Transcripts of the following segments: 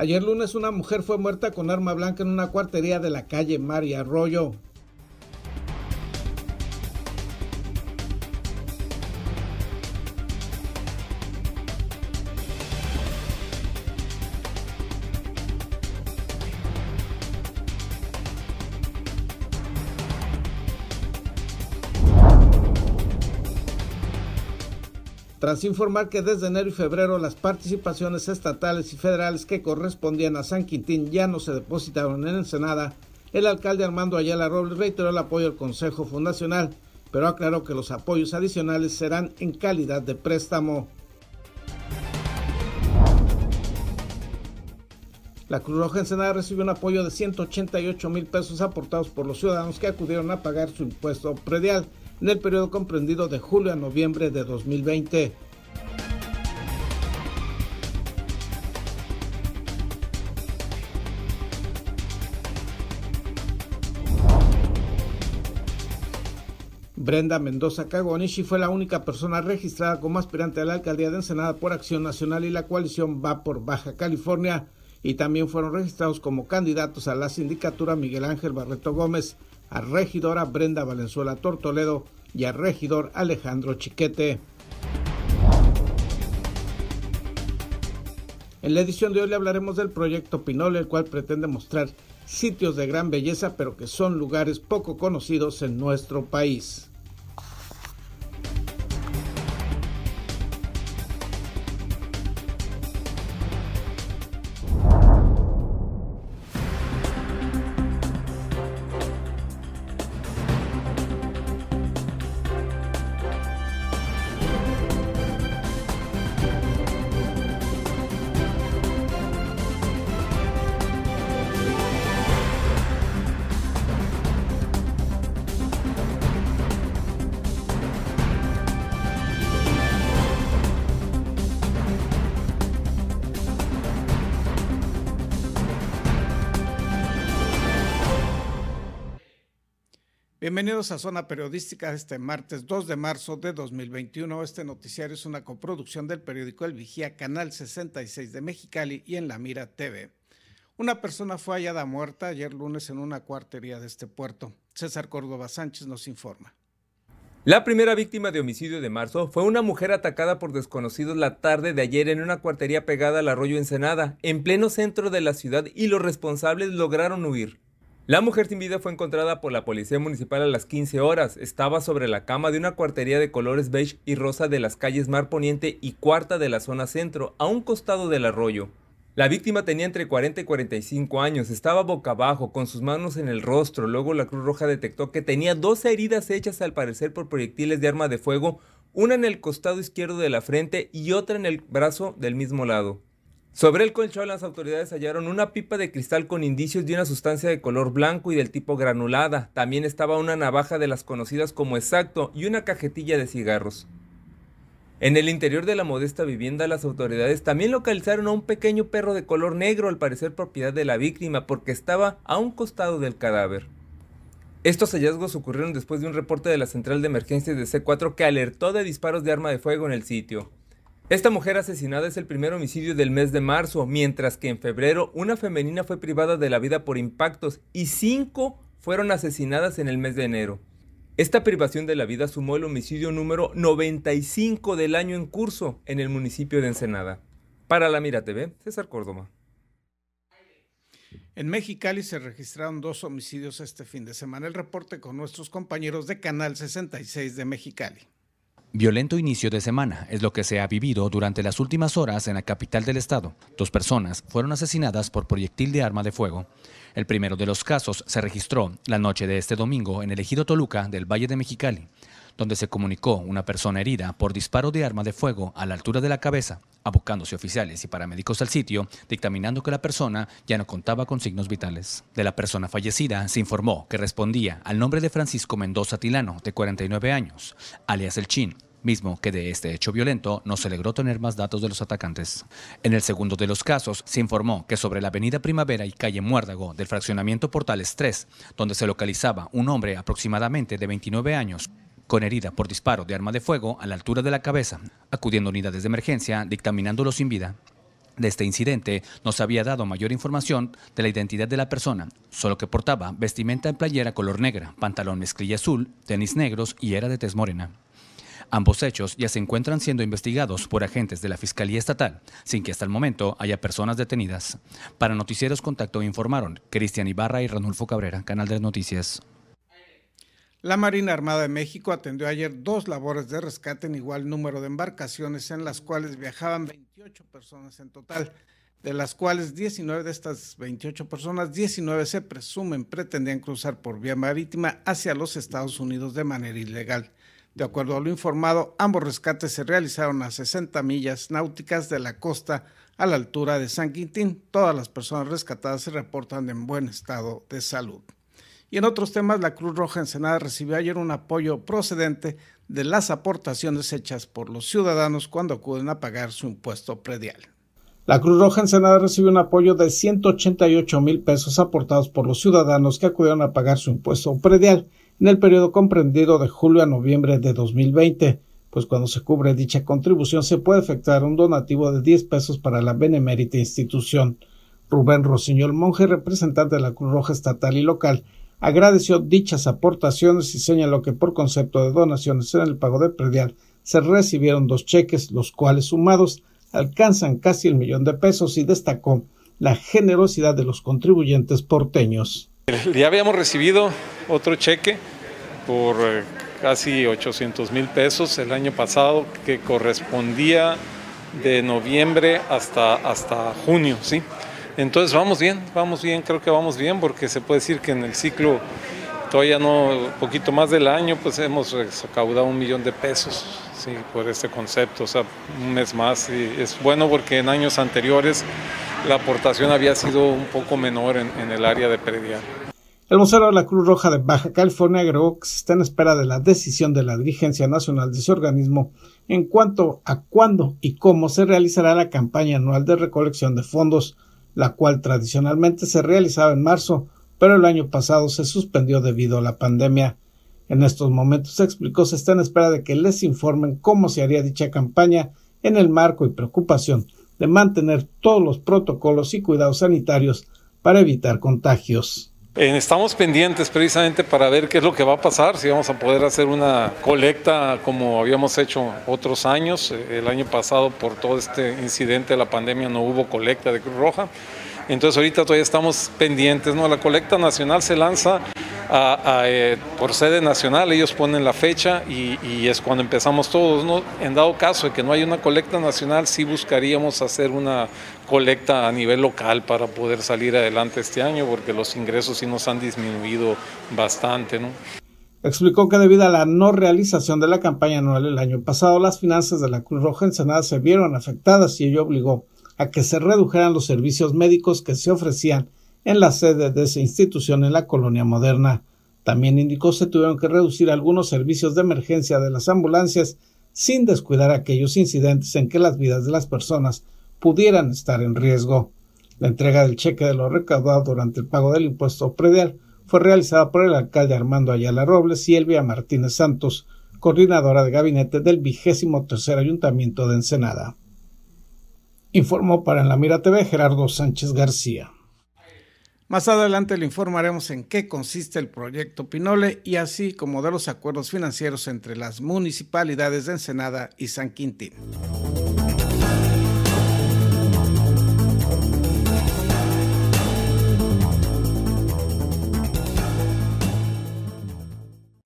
Ayer lunes una mujer fue muerta con arma blanca en una cuartería de la calle María Arroyo. Tras informar que desde enero y febrero las participaciones estatales y federales que correspondían a San Quintín ya no se depositaron en Ensenada, el alcalde Armando Ayala Robles reiteró el apoyo al Consejo Fundacional, pero aclaró que los apoyos adicionales serán en calidad de préstamo. La Cruz Roja Ensenada recibió un apoyo de 188 mil pesos aportados por los ciudadanos que acudieron a pagar su impuesto predial en el periodo comprendido de julio a noviembre de 2020. Brenda Mendoza Cagonishi fue la única persona registrada como aspirante a la alcaldía de Ensenada por Acción Nacional y la coalición va por Baja California y también fueron registrados como candidatos a la sindicatura Miguel Ángel Barreto Gómez, a regidora Brenda Valenzuela Tortoledo y a regidor Alejandro Chiquete. En la edición de hoy le hablaremos del proyecto Pinol, el cual pretende mostrar sitios de gran belleza, pero que son lugares poco conocidos en nuestro país. Bienvenidos a Zona Periodística este martes 2 de marzo de 2021. Este noticiario es una coproducción del periódico El Vigía, Canal 66 de Mexicali y en La Mira TV. Una persona fue hallada muerta ayer lunes en una cuartería de este puerto. César Córdoba Sánchez nos informa. La primera víctima de homicidio de marzo fue una mujer atacada por desconocidos la tarde de ayer en una cuartería pegada al arroyo Ensenada, en pleno centro de la ciudad, y los responsables lograron huir. La mujer sin vida fue encontrada por la policía municipal a las 15 horas. Estaba sobre la cama de una cuartería de colores beige y rosa de las calles Mar Poniente y Cuarta de la zona centro, a un costado del arroyo. La víctima tenía entre 40 y 45 años, estaba boca abajo, con sus manos en el rostro. Luego la Cruz Roja detectó que tenía dos heridas hechas al parecer por proyectiles de arma de fuego, una en el costado izquierdo de la frente y otra en el brazo del mismo lado. Sobre el colchón las autoridades hallaron una pipa de cristal con indicios de una sustancia de color blanco y del tipo granulada. También estaba una navaja de las conocidas como exacto y una cajetilla de cigarros. En el interior de la modesta vivienda las autoridades también localizaron a un pequeño perro de color negro al parecer propiedad de la víctima porque estaba a un costado del cadáver. Estos hallazgos ocurrieron después de un reporte de la central de emergencias de C4 que alertó de disparos de arma de fuego en el sitio. Esta mujer asesinada es el primer homicidio del mes de marzo, mientras que en febrero una femenina fue privada de la vida por impactos y cinco fueron asesinadas en el mes de enero. Esta privación de la vida sumó el homicidio número 95 del año en curso en el municipio de Ensenada. Para la Mira TV, César Córdoba. En Mexicali se registraron dos homicidios este fin de semana. El reporte con nuestros compañeros de Canal 66 de Mexicali. Violento inicio de semana es lo que se ha vivido durante las últimas horas en la capital del estado. Dos personas fueron asesinadas por proyectil de arma de fuego. El primero de los casos se registró la noche de este domingo en el ejido Toluca del Valle de Mexicali, donde se comunicó una persona herida por disparo de arma de fuego a la altura de la cabeza, abocándose oficiales y paramédicos al sitio, dictaminando que la persona ya no contaba con signos vitales. De la persona fallecida se informó que respondía al nombre de Francisco Mendoza Tilano, de 49 años, alias El Chin, mismo que de este hecho violento no se logró tener más datos de los atacantes. En el segundo de los casos, se informó que sobre la avenida Primavera y calle Muérdago del fraccionamiento Portales 3, donde se localizaba un hombre aproximadamente de 29 años, con herida por disparo de arma de fuego a la altura de la cabeza, acudiendo unidades de emergencia, dictaminándolo sin vida. de este incidente no se había dado mayor información de la identidad de la persona, solo que portaba vestimenta en playera color negra, pantalón mezclilla azul, tenis negros y era de tez morena. Ambos hechos ya se encuentran siendo investigados por agentes de la Fiscalía Estatal, sin que hasta el momento haya personas detenidas. Para Noticieros Contacto informaron Cristian Ibarra y Ranulfo Cabrera, Canal de Noticias. La Marina Armada de México atendió ayer dos labores de rescate en igual número de embarcaciones en las cuales viajaban 28 personas en total, de las cuales 19 de estas 28 personas, 19 se presumen pretendían cruzar por vía marítima hacia los Estados Unidos de manera ilegal. De acuerdo a lo informado, ambos rescates se realizaron a 60 millas náuticas de la costa a la altura de San Quintín. Todas las personas rescatadas se reportan en buen estado de salud. Y en otros temas, la Cruz Roja Ensenada recibió ayer un apoyo procedente de las aportaciones hechas por los ciudadanos cuando acuden a pagar su impuesto predial. La Cruz Roja Ensenada recibió un apoyo de 188 mil pesos aportados por los ciudadanos que acudieron a pagar su impuesto predial en el periodo comprendido de julio a noviembre de 2020, pues cuando se cubre dicha contribución se puede efectuar un donativo de 10 pesos para la benemérita institución. Rubén Rosiñol Monje, representante de la Cruz Roja Estatal y Local, agradeció dichas aportaciones y señaló que por concepto de donaciones en el pago de predial se recibieron dos cheques, los cuales sumados alcanzan casi el millón de pesos y destacó la generosidad de los contribuyentes porteños. Ya habíamos recibido otro cheque por eh, casi 800 mil pesos el año pasado que correspondía de noviembre hasta, hasta junio, ¿sí? Entonces vamos bien, vamos bien, creo que vamos bien porque se puede decir que en el ciclo todavía no, poquito más del año, pues hemos recaudado un millón de pesos sí, por este concepto, o sea, un mes más. Y es bueno porque en años anteriores la aportación había sido un poco menor en, el área de predial. El vocero de la Cruz Roja de Baja California agregó que se está en espera de la decisión de la dirigencia nacional de ese organismo en cuanto a cuándo y cómo se realizará la campaña anual de recolección de fondos la cual tradicionalmente se realizaba en marzo, pero el año pasado se suspendió debido a la pandemia. En estos momentos, se explicó, se está en espera de que les informen cómo se haría dicha campaña en el marco y preocupación de mantener todos los protocolos y cuidados sanitarios para evitar contagios. Eh, estamos pendientes precisamente para ver qué es lo que va a pasar, si vamos a poder hacer una colecta como habíamos hecho otros años. Eh, el año pasado por todo este incidente de la pandemia no hubo colecta de Cruz Roja. Entonces ahorita todavía estamos pendientes, ¿no? La colecta nacional se lanza eh, por sede nacional, ellos ponen la fecha y, es cuando empezamos todos. ¿no? En dado caso de que no haya una colecta nacional, sí buscaríamos hacer una colecta a nivel local para poder salir adelante este año, porque los ingresos sí nos han disminuido bastante. ¿no? Explicó que debido a la no realización de la campaña anual el año pasado, las finanzas de la Cruz Roja Ensenada se vieron afectadas y ello obligó a que se redujeran los servicios médicos que se ofrecían en la sede de esa institución en la colonia moderna. También indicó se tuvieron que reducir algunos servicios de emergencia de las ambulancias sin descuidar aquellos incidentes en que las vidas de las personas pudieran estar en riesgo. La entrega del cheque de lo recaudado durante el pago del impuesto predial fue realizada por el alcalde Armando Ayala Robles y Elvia Martínez Santos, coordinadora de gabinete del vigésimo tercer ayuntamiento de Ensenada. Informó para En la Mira TV Gerardo Sánchez García. Más adelante le informaremos en qué consiste el proyecto Pinole y así como de los acuerdos financieros entre las municipalidades de Ensenada y San Quintín.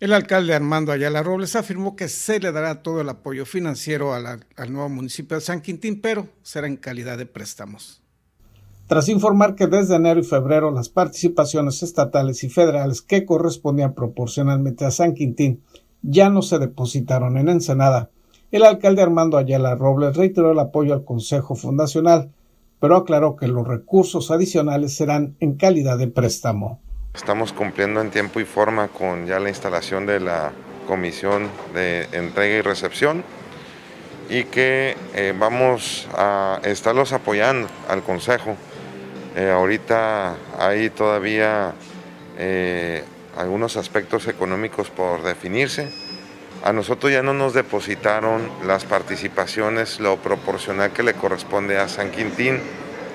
El alcalde Armando Ayala Robles afirmó que se le dará todo el apoyo financiero al nuevo municipio de San Quintín, pero será en calidad de préstamos. Tras informar que desde enero y febrero las participaciones estatales y federales que correspondían proporcionalmente a San Quintín ya no se depositaron en Ensenada, el alcalde Armando Ayala Robles reiteró el apoyo al Consejo Fundacional, pero aclaró que los recursos adicionales serán en calidad de préstamo. Estamos cumpliendo en tiempo y forma con ya la instalación de la comisión de entrega y recepción y que eh, vamos a estarlos apoyando al Consejo. Eh, ahorita hay todavía eh, algunos aspectos económicos por definirse. A nosotros ya no nos depositaron las participaciones, lo proporcional que le corresponde a San Quintín,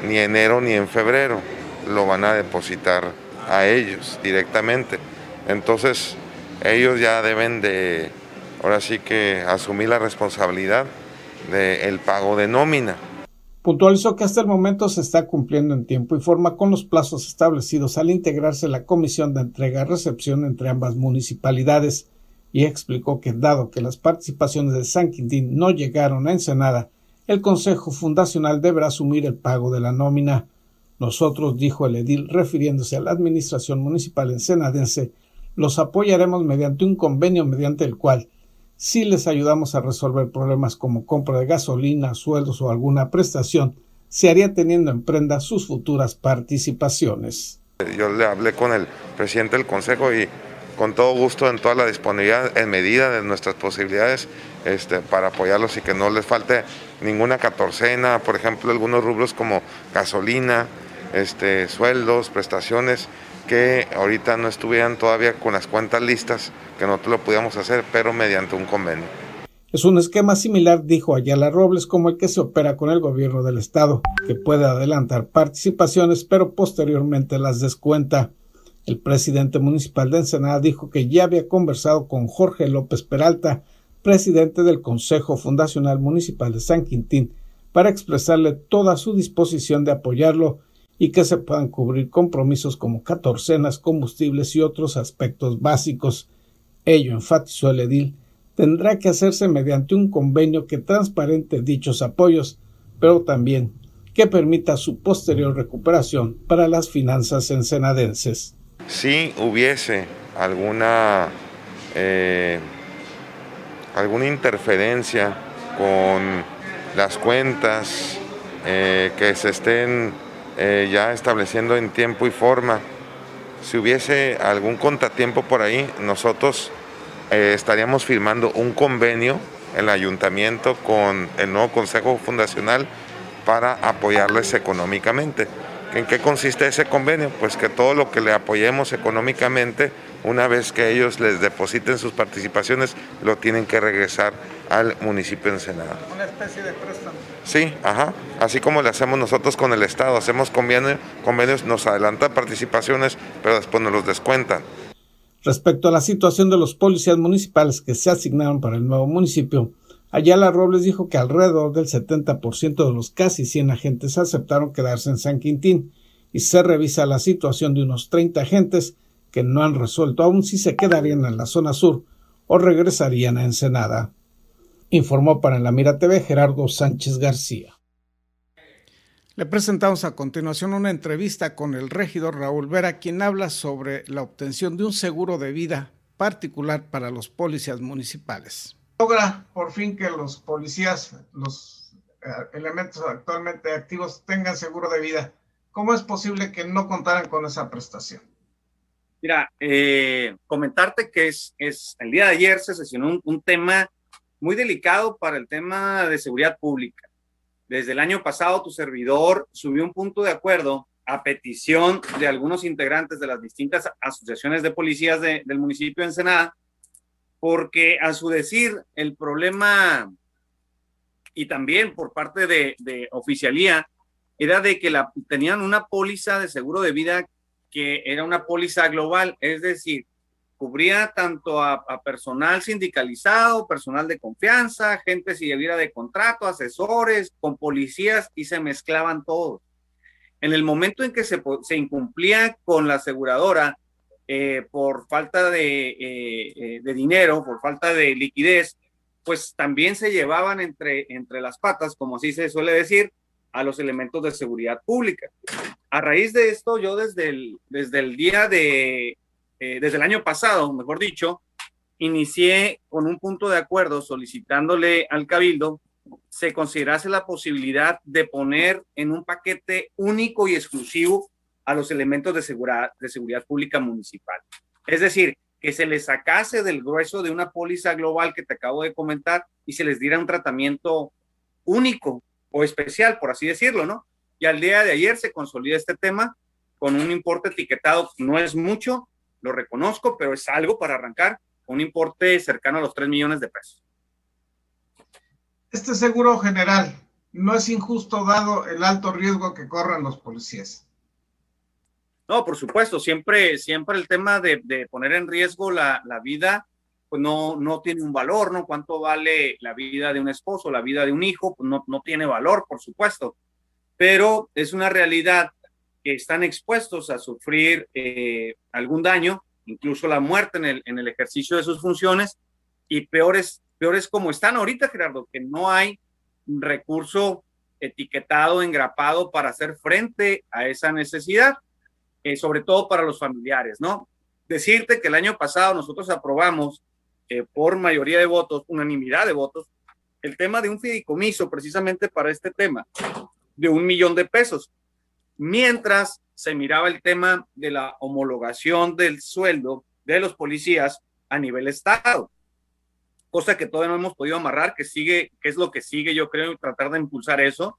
ni enero ni en febrero. Lo van a depositar a ellos directamente. Entonces, ellos ya deben de, ahora sí que, asumir la responsabilidad del pago de nómina. Puntualizó que hasta el momento se está cumpliendo en tiempo y forma con los plazos establecidos al integrarse la comisión de entrega-recepción entre ambas municipalidades y explicó que dado que las participaciones de San Quintín no llegaron a Ensenada, el Consejo Fundacional deberá asumir el pago de la nómina. Nosotros, dijo el edil, refiriéndose a la Administración Municipal ensenadense, los apoyaremos mediante un convenio mediante el cual, si les ayudamos a resolver problemas como compra de gasolina, sueldos o alguna prestación, se haría teniendo en prenda sus futuras participaciones. Yo le hablé con el presidente del Consejo y con todo gusto en toda la disponibilidad, en medida de nuestras posibilidades, este, para apoyarlos y que no les falte ninguna catorcena, por ejemplo, algunos rubros como gasolina, este, sueldos, prestaciones, que ahorita no estuvieran todavía con las cuentas listas, que nosotros lo pudiéramos hacer, pero mediante un convenio. Es un esquema similar, dijo Ayala Robles, como el que se opera con el gobierno del estado, que puede adelantar participaciones, pero posteriormente las descuenta. El presidente municipal de Ensenada dijo que ya había conversado con Jorge López Peralta, presidente del Consejo Fundacional Municipal de San Quintín, para expresarle toda su disposición de apoyarlo y que se puedan cubrir compromisos como catorcenas, combustibles y otros aspectos básicos. Ello, enfatizó el edil, tendrá que hacerse mediante un convenio que transparente dichos apoyos, pero también que permita su posterior recuperación para las finanzas ensenadenses. Si hubiese alguna, eh, alguna interferencia con las cuentas eh, que se estén eh, ya estableciendo en tiempo y forma, si hubiese algún contratiempo por ahí, nosotros estaríamos firmando un convenio en el ayuntamiento con el nuevo Consejo Fundacional para apoyarles económicamente. ¿En qué consiste ese convenio? Pues que todo lo que le apoyemos económicamente, una vez que ellos les depositen sus participaciones, lo tienen que regresar al municipio de Ensenada. Una especie de préstamo. Sí, ajá. Así como le hacemos nosotros con el Estado, hacemos convenios, convenios nos adelantan participaciones, pero después nos los descuentan. Respecto a la situación de los policías municipales que se asignaron para el nuevo municipio, Ayala Robles dijo que alrededor del 70% de los casi 100 agentes aceptaron quedarse en San Quintín y se revisa la situación de unos 30 agentes que no han resuelto aún si se quedarían en la zona sur o regresarían a Ensenada. Informó para la Mira TV Gerardo Sánchez García. Le presentamos a continuación una entrevista con el regidor Raúl Vera, quien habla sobre la obtención de un seguro de vida particular para los policías municipales logra por fin que los policías, los eh, elementos actualmente activos tengan seguro de vida. ¿Cómo es posible que no contaran con esa prestación? Mira, eh, comentarte que es, es, el día de ayer se sesionó un, un, tema muy delicado para el tema de seguridad pública. Desde el año pasado tu servidor subió un punto de acuerdo a petición de algunos integrantes de las distintas asociaciones de policías de, del municipio de Ensenada porque a su decir el problema y también por parte de, oficialía era de que la, tenían una póliza de seguro de vida que era una póliza global, es decir, cubría tanto a, personal sindicalizado, personal de confianza, gente si debiera de contrato, asesores, con policías y se mezclaban todos. En el momento en que se incumplía con la aseguradora, eh, por falta de, eh, eh, de, dinero, por falta de liquidez, pues también se llevaban entre, entre las patas, como así se suele decir, a los elementos de seguridad pública. A raíz de esto, yo desde el, desde el día de, desde el año pasado, mejor dicho, inicié con un punto de acuerdo solicitándole al cabildo se considerase la posibilidad de poner en un paquete único y exclusivo a los elementos de de seguridad pública municipal. Es decir, que se les sacase del grueso de una póliza global que te acabo de comentar y se les diera un tratamiento único o especial, por así decirlo, ¿no? Y al día de ayer se consolida este tema con un importe etiquetado, no es mucho, lo reconozco, pero es algo para arrancar, un importe cercano a los 3 millones de pesos. Este seguro general no es injusto dado el alto riesgo que corren los policías. No, por supuesto, siempre, siempre el tema de, poner en riesgo la, vida, pues no, no tiene un valor, ¿no? ¿Cuánto vale la vida de un esposo, la vida de un hijo? Pues no, no tiene valor, por supuesto, pero es una realidad que están expuestos a sufrir eh, algún daño, incluso la muerte en el, en el ejercicio de sus funciones, y peores, peores como están ahorita, Gerardo, que no hay recurso etiquetado, engrapado para hacer frente a esa necesidad. Eh, sobre todo para los familiares, ¿no? Decirte que el año pasado nosotros aprobamos eh, por mayoría de votos, unanimidad de votos, el tema de un fideicomiso precisamente para este tema, de un millón de pesos, mientras se miraba el tema de la homologación del sueldo de los policías a nivel estado, cosa que todavía no hemos podido amarrar, que sigue, que es lo que sigue, yo creo, tratar de impulsar eso.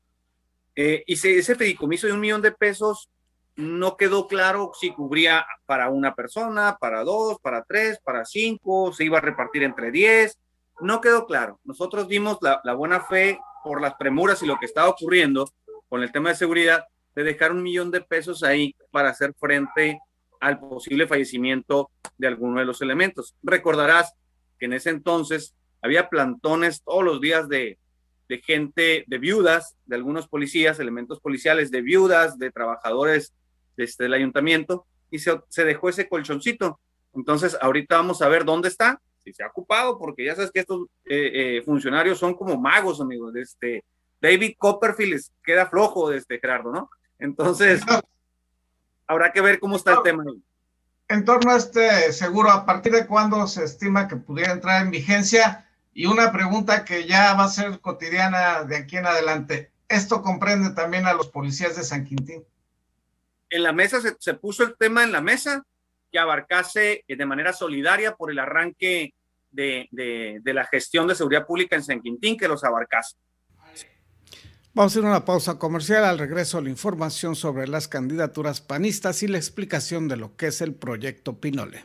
Eh, y ese fideicomiso de un millón de pesos no quedó claro si cubría para una persona, para dos, para tres, para cinco, se iba a repartir entre diez, no quedó claro. Nosotros dimos la, buena fe por las premuras y lo que estaba ocurriendo con el tema de seguridad de dejar un millón de pesos ahí para hacer frente al posible fallecimiento de alguno de los elementos. Recordarás que en ese entonces había plantones todos los días de, de gente, de viudas, de algunos policías, elementos policiales, de viudas, de trabajadores este, del ayuntamiento, y se, dejó ese colchoncito. Entonces, ahorita vamos a ver dónde está, si se ha ocupado, porque ya sabes que estos eh, eh, funcionarios son como magos, amigos. Este, David Copperfield queda flojo, este, Gerardo, ¿no? Entonces, habrá que ver cómo está el tema. En torno a este seguro, ¿a partir de cuándo se estima que pudiera entrar en vigencia? Y una pregunta que ya va a ser cotidiana de aquí en adelante. ¿Esto comprende también a los policías de San Quintín? En la mesa se, puso el tema en la mesa que abarcase de manera solidaria por el arranque de, de la gestión de seguridad pública en San Quintín, que los abarcase. Vamos a hacer una pausa comercial. Al regreso, la información sobre las candidaturas panistas y la explicación de lo que es el proyecto Pinole.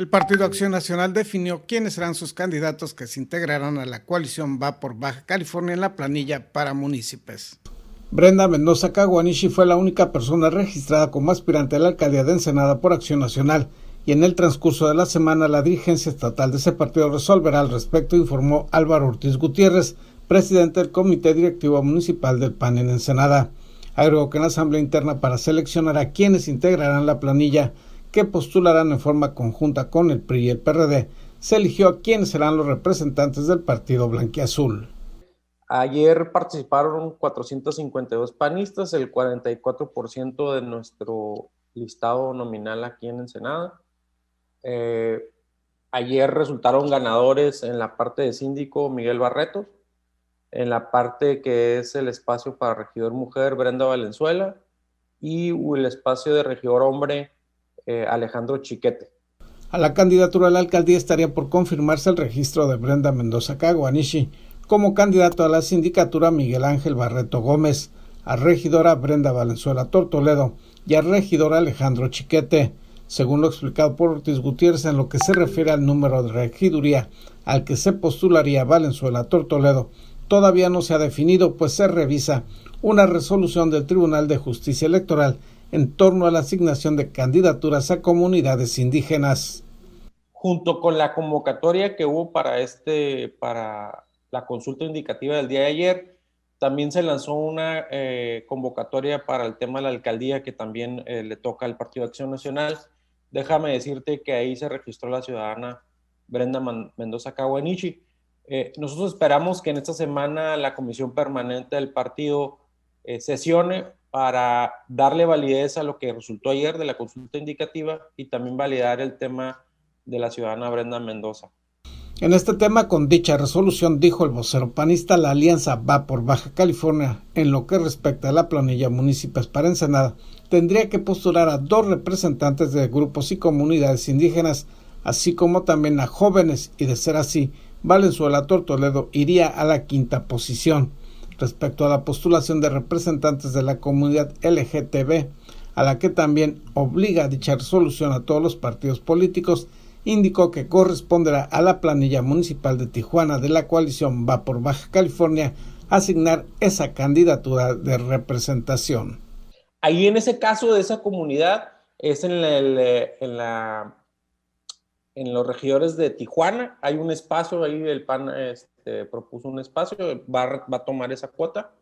El Partido Acción Nacional definió quiénes serán sus candidatos que se integrarán a la coalición Va por Baja California en la planilla para municipios. Brenda Mendoza Caguanishi fue la única persona registrada como aspirante a la alcaldía de Ensenada por Acción Nacional y en el transcurso de la semana la dirigencia estatal de ese partido resolverá al respecto, informó Álvaro Ortiz Gutiérrez, presidente del Comité Directivo Municipal del PAN en Ensenada. Agregó que en la Asamblea Interna para seleccionar a quienes integrarán la planilla que postularán en forma conjunta con el PRI y el PRD, se eligió a quiénes serán los representantes del partido blanquiazul. Ayer participaron 452 panistas, el 44% de nuestro listado nominal aquí en Ensenada. Eh, ayer resultaron ganadores en la parte de síndico Miguel Barreto, en la parte que es el espacio para regidor mujer Brenda Valenzuela y el espacio de regidor hombre eh, Alejandro Chiquete. A la candidatura a la alcaldía estaría por confirmarse el registro de Brenda Mendoza Caguanishi como candidato a la sindicatura Miguel Ángel Barreto Gómez, a regidora Brenda Valenzuela Tortoledo y a regidor Alejandro Chiquete. Según lo explicado por Ortiz Gutiérrez en lo que se refiere al número de regiduría al que se postularía Valenzuela Tortoledo, todavía no se ha definido, pues se revisa una resolución del Tribunal de Justicia Electoral en torno a la asignación de candidaturas a comunidades indígenas. Junto con la convocatoria que hubo para este para la consulta indicativa del día de ayer, también se lanzó una eh, convocatoria para el tema de la alcaldía que también eh, le toca al Partido Acción Nacional. Déjame decirte que ahí se registró la ciudadana Brenda Mendoza Caguanichi. Eh, nosotros esperamos que en esta semana la comisión permanente del partido sesione para darle validez a lo que resultó ayer de la consulta indicativa y también validar el tema de la ciudadana Brenda Mendoza. En este tema, con dicha resolución, dijo el vocero panista, la alianza va por Baja California. En lo que respecta a la planilla municipal para Ensenada, tendría que postular a dos representantes de grupos y comunidades indígenas, así como también a jóvenes, y de ser así, Valenzuela Tortoledo iría a la quinta posición. Respecto a la postulación de representantes de la comunidad LGTB, a la que también obliga dicha resolución a todos los partidos políticos, indicó que corresponderá a la planilla municipal de Tijuana de la coalición Va por Baja California asignar esa candidatura de representación. Ahí en ese caso de esa comunidad es en, en, la, en los regidores de Tijuana, hay un espacio, ahí el PAN propuso un espacio, va, va a tomar esa cuota.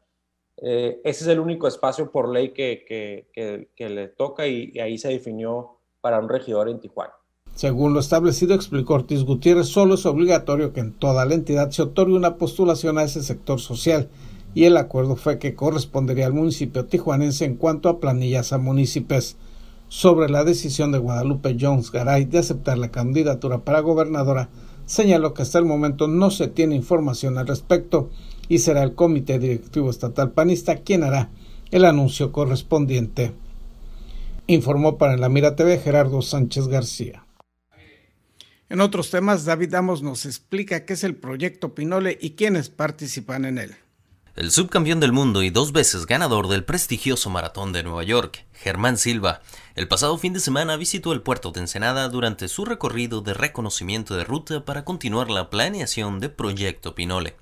Eh, ese es el único espacio por ley que, que, que, le toca y ahí se definió para un regidor en Tijuana. Según lo establecido, explicó Ortiz Gutiérrez, solo es obligatorio que en toda la entidad se otorgue una postulación a ese sector social y el acuerdo fue que correspondería al municipio tijuanense en cuanto a planillas a municipios. Sobre la decisión de Guadalupe Jones Garay de aceptar la candidatura para gobernadora, señaló que hasta el momento no se tiene información al respecto y será el Comité Directivo Estatal Panista quien hará el anuncio correspondiente. Informó para la Mira TV Gerardo Sánchez García. En otros temas, David Damos nos explica qué es el proyecto Pinole y quiénes participan en él. El subcampeón del mundo y dos veces ganador del prestigioso maratón de Nueva York, Germán Silva, el pasado fin de semana visitó el puerto de Ensenada durante su recorrido de reconocimiento de ruta para continuar la planeación de Proyecto Pinole.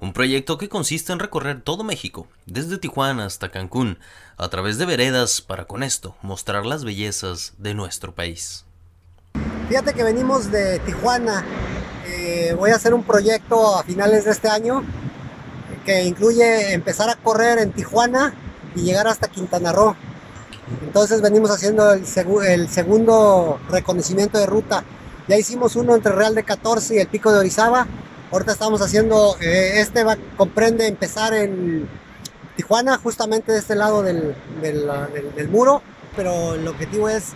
Un proyecto que consiste en recorrer todo México, desde Tijuana hasta Cancún, a través de veredas para con esto mostrar las bellezas de nuestro país. Fíjate que venimos de Tijuana. Eh, voy a hacer un proyecto a finales de este año que incluye empezar a correr en Tijuana y llegar hasta Quintana Roo. Entonces venimos haciendo el, segundo reconocimiento de ruta. Ya hicimos uno entre Real de 14 y el Pico de Orizaba. Ahorita estamos haciendo, eh, este va, comprende empezar en Tijuana, justamente de este lado del, muro, pero el objetivo es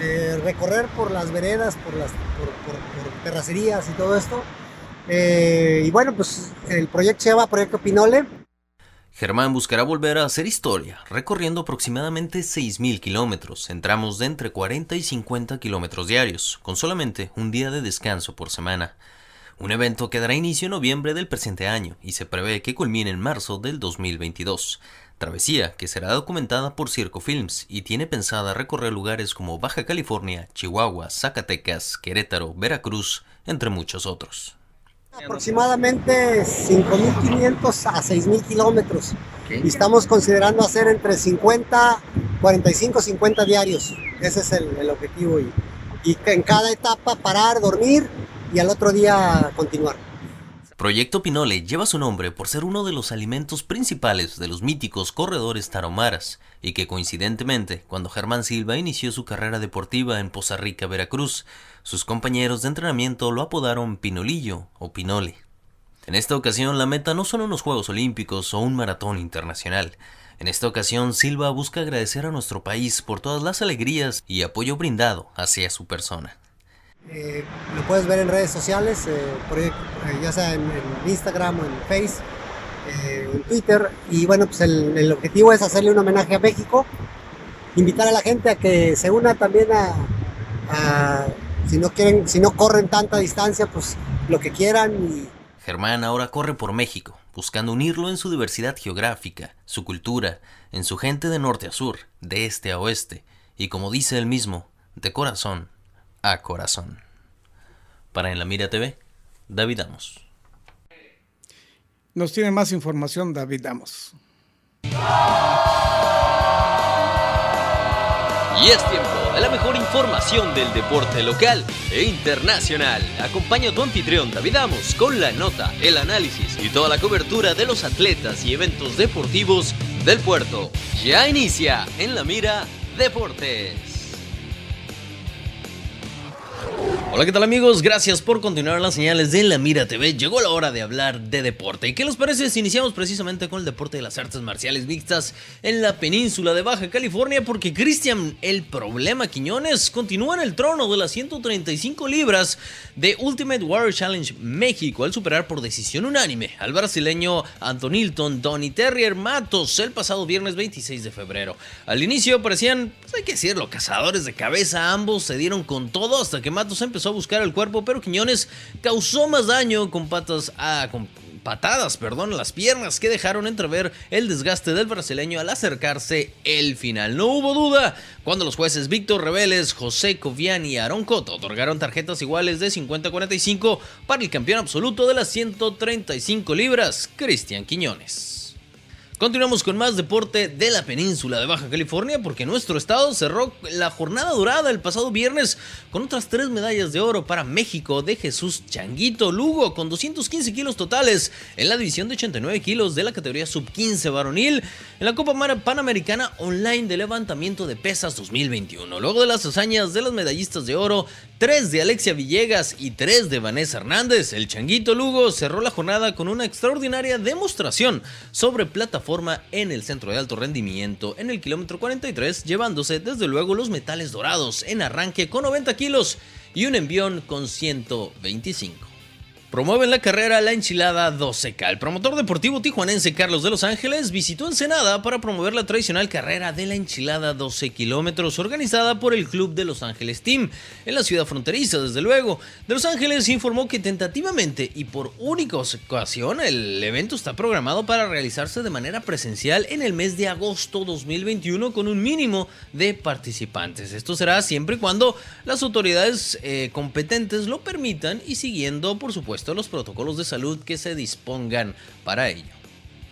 eh, recorrer por las veredas, por las por, terracerías y todo esto. Eh, y bueno, pues el proyecto se llama Proyecto Pinole. Germán buscará volver a hacer historia, recorriendo aproximadamente 6.000 kilómetros en tramos de entre 40 y 50 kilómetros diarios, con solamente un día de descanso por semana. Un evento que dará inicio en noviembre del presente año y se prevé que culmine en marzo del 2022. Travesía que será documentada por Circo Films y tiene pensada recorrer lugares como Baja California, Chihuahua, Zacatecas, Querétaro, Veracruz, entre muchos otros. Aproximadamente 5.500 a 6.000 kilómetros. Y estamos considerando hacer entre 50, 45, 50 diarios. Ese es el, objetivo. Y, y en cada etapa parar, dormir y al otro día continuar. Proyecto Pinole lleva su nombre por ser uno de los alimentos principales de los míticos corredores taromaras y que coincidentemente, cuando Germán Silva inició su carrera deportiva en Poza Rica, Veracruz, sus compañeros de entrenamiento lo apodaron Pinolillo o Pinole. En esta ocasión la meta no son unos Juegos Olímpicos o un maratón internacional. En esta ocasión Silva busca agradecer a nuestro país por todas las alegrías y apoyo brindado hacia su persona. Eh, lo puedes ver en redes sociales, eh, eh, ya sea en, Instagram o en Facebook, en Twitter. Y bueno, pues el, objetivo es hacerle un homenaje a México, invitar a la gente a que se una también a, si no quieren, si no corren tanta distancia, pues lo que quieran. Y... Germán ahora corre por México, buscando unirlo en su diversidad geográfica, su cultura, en su gente de norte a sur, de este a oeste, y como dice él mismo, de corazón a corazón. Para En la Mira TV, David Damos. Nos tiene más información David Damos. Y es tiempo de la mejor información del deporte local e internacional. Acompaña a tu anfitrión David Amos con la nota, el análisis y toda la cobertura de los atletas y eventos deportivos del puerto. Ya inicia en la mira Deportes. Hola, ¿qué tal amigos? Gracias por continuar las señales de La Mira TV. Llegó la hora de hablar de deporte. ¿Y qué les parece si iniciamos precisamente con el deporte de las artes marciales mixtas en la península de Baja California? Porque Cristian El Problema Quiñones continúa en el trono de las 135 libras de Ultimate Warrior Challenge México al superar por decisión unánime al brasileño Antonilton Donny Terrier Matos el pasado viernes 26 de febrero. Al inicio parecían, pues hay que decirlo, cazadores de cabeza. Ambos se dieron con todo hasta que Matos empezó a buscar el cuerpo, pero Quiñones causó más daño con patas a, con patadas, perdón, las piernas que dejaron entrever el desgaste del brasileño al acercarse el final. No hubo duda cuando los jueces Víctor Reveles, José Covian y Aaron Cotto otorgaron tarjetas iguales de 50-45 para el campeón absoluto de las 135 libras, Cristian Quiñones. Continuamos con más deporte de la península de Baja California porque nuestro estado cerró la jornada dorada el pasado viernes con otras tres medallas de oro para México de Jesús Changuito Lugo con 215 kilos totales en la división de 89 kilos de la categoría sub-15 varonil en la Copa Panamericana Online de Levantamiento de Pesas 2021. Luego de las hazañas de las medallistas de oro, tres de Alexia Villegas y tres de Vanessa Hernández, el Changuito Lugo cerró la jornada con una extraordinaria demostración sobre plataforma en el centro de alto rendimiento en el kilómetro 43, llevándose desde luego los metales dorados en arranque con 90 kilos y un envión con 125. Promueven la carrera La Enchilada 12K. El promotor deportivo tijuanense Carlos de Los Ángeles visitó Ensenada para promover la tradicional carrera de la Enchilada 12 kilómetros organizada por el Club de Los Ángeles Team en la ciudad fronteriza, desde luego. De Los Ángeles informó que tentativamente y por única ocasión el evento está programado para realizarse de manera presencial en el mes de agosto 2021 con un mínimo de participantes. Esto será siempre y cuando las autoridades eh, competentes lo permitan y siguiendo, por supuesto, los protocolos de salud que se dispongan para ello.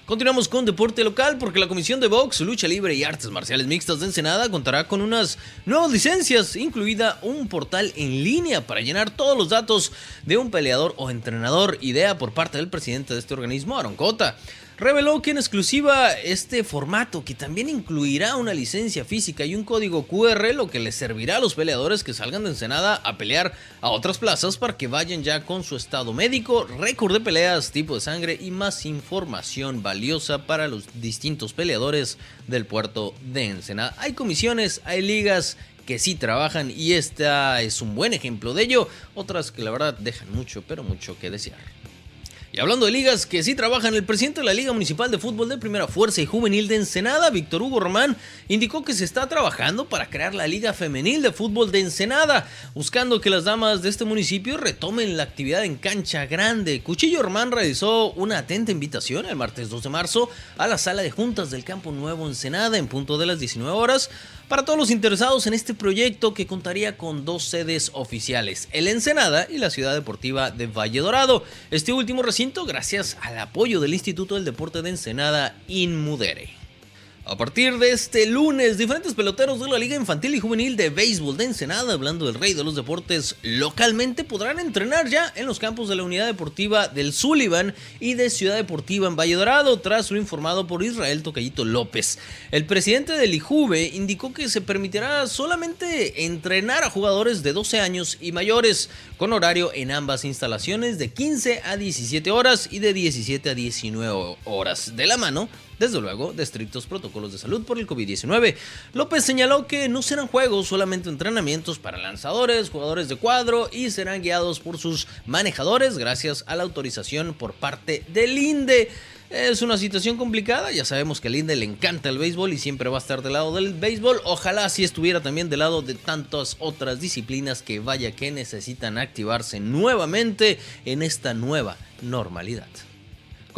Continuamos con deporte local porque la Comisión de Box, Lucha Libre y Artes Marciales Mixtas de Ensenada contará con unas nuevas licencias, incluida un portal en línea para llenar todos los datos de un peleador o entrenador, idea por parte del presidente de este organismo, Aaron Cota reveló que en exclusiva este formato, que también incluirá una licencia física y un código QR, lo que les servirá a los peleadores que salgan de Ensenada a pelear a otras plazas para que vayan ya con su estado médico, récord de peleas, tipo de sangre y más información valiosa para los distintos peleadores del puerto de Ensenada. Hay comisiones, hay ligas que sí trabajan y esta es un buen ejemplo de ello, otras que la verdad dejan mucho, pero mucho que desear. Y hablando de ligas que sí trabajan, el presidente de la Liga Municipal de Fútbol de Primera Fuerza y Juvenil de Ensenada, Víctor Hugo Román, indicó que se está trabajando para crear la Liga Femenil de Fútbol de Ensenada, buscando que las damas de este municipio retomen la actividad en cancha grande. Cuchillo Román realizó una atenta invitación el martes 2 de marzo a la sala de juntas del Campo Nuevo Ensenada en punto de las 19 horas para todos los interesados en este proyecto que contaría con dos sedes oficiales, el Ensenada y la Ciudad Deportiva de Valle Dorado. Este último recinto gracias al apoyo del Instituto del Deporte de Ensenada Inmudere. A partir de este lunes, diferentes peloteros de la Liga Infantil y Juvenil de Béisbol de Ensenada, hablando del rey de los deportes localmente, podrán entrenar ya en los campos de la Unidad Deportiva del Sullivan y de Ciudad Deportiva en Valle Dorado, tras lo informado por Israel Tocayito López. El presidente del IJUVE indicó que se permitirá solamente entrenar a jugadores de 12 años y mayores, con horario en ambas instalaciones de 15 a 17 horas y de 17 a 19 horas, de la mano desde luego, de estrictos protocolos de salud por el COVID-19. López señaló que no serán juegos, solamente entrenamientos para lanzadores, jugadores de cuadro y serán guiados por sus manejadores gracias a la autorización por parte del INDE. Es una situación complicada, ya sabemos que al INDE le encanta el béisbol y siempre va a estar del lado del béisbol. Ojalá si estuviera también del lado de tantas otras disciplinas que vaya que necesitan activarse nuevamente en esta nueva normalidad.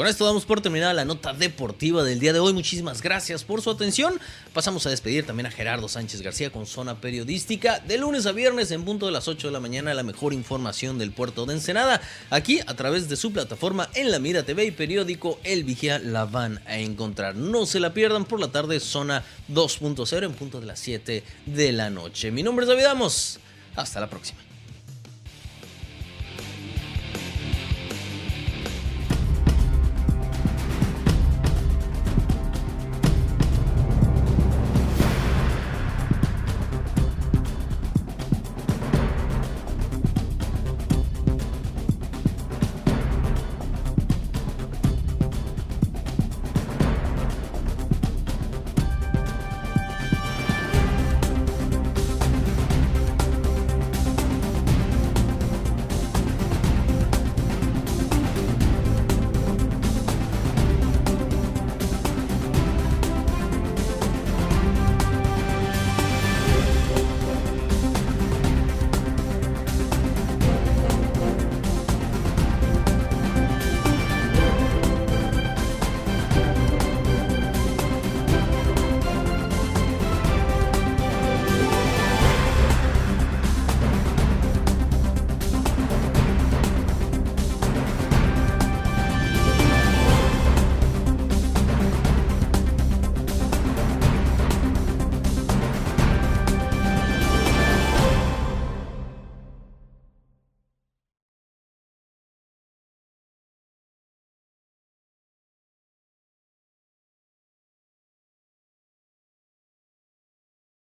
Con esto damos por terminada la nota deportiva del día de hoy. Muchísimas gracias por su atención. Pasamos a despedir también a Gerardo Sánchez García con Zona Periodística. De lunes a viernes en punto de las 8 de la mañana la mejor información del puerto de Ensenada. Aquí a través de su plataforma en la Mira TV y periódico El Vigía la van a encontrar. No se la pierdan por la tarde Zona 2.0 en punto de las 7 de la noche. Mi nombre es David Amos. Hasta la próxima.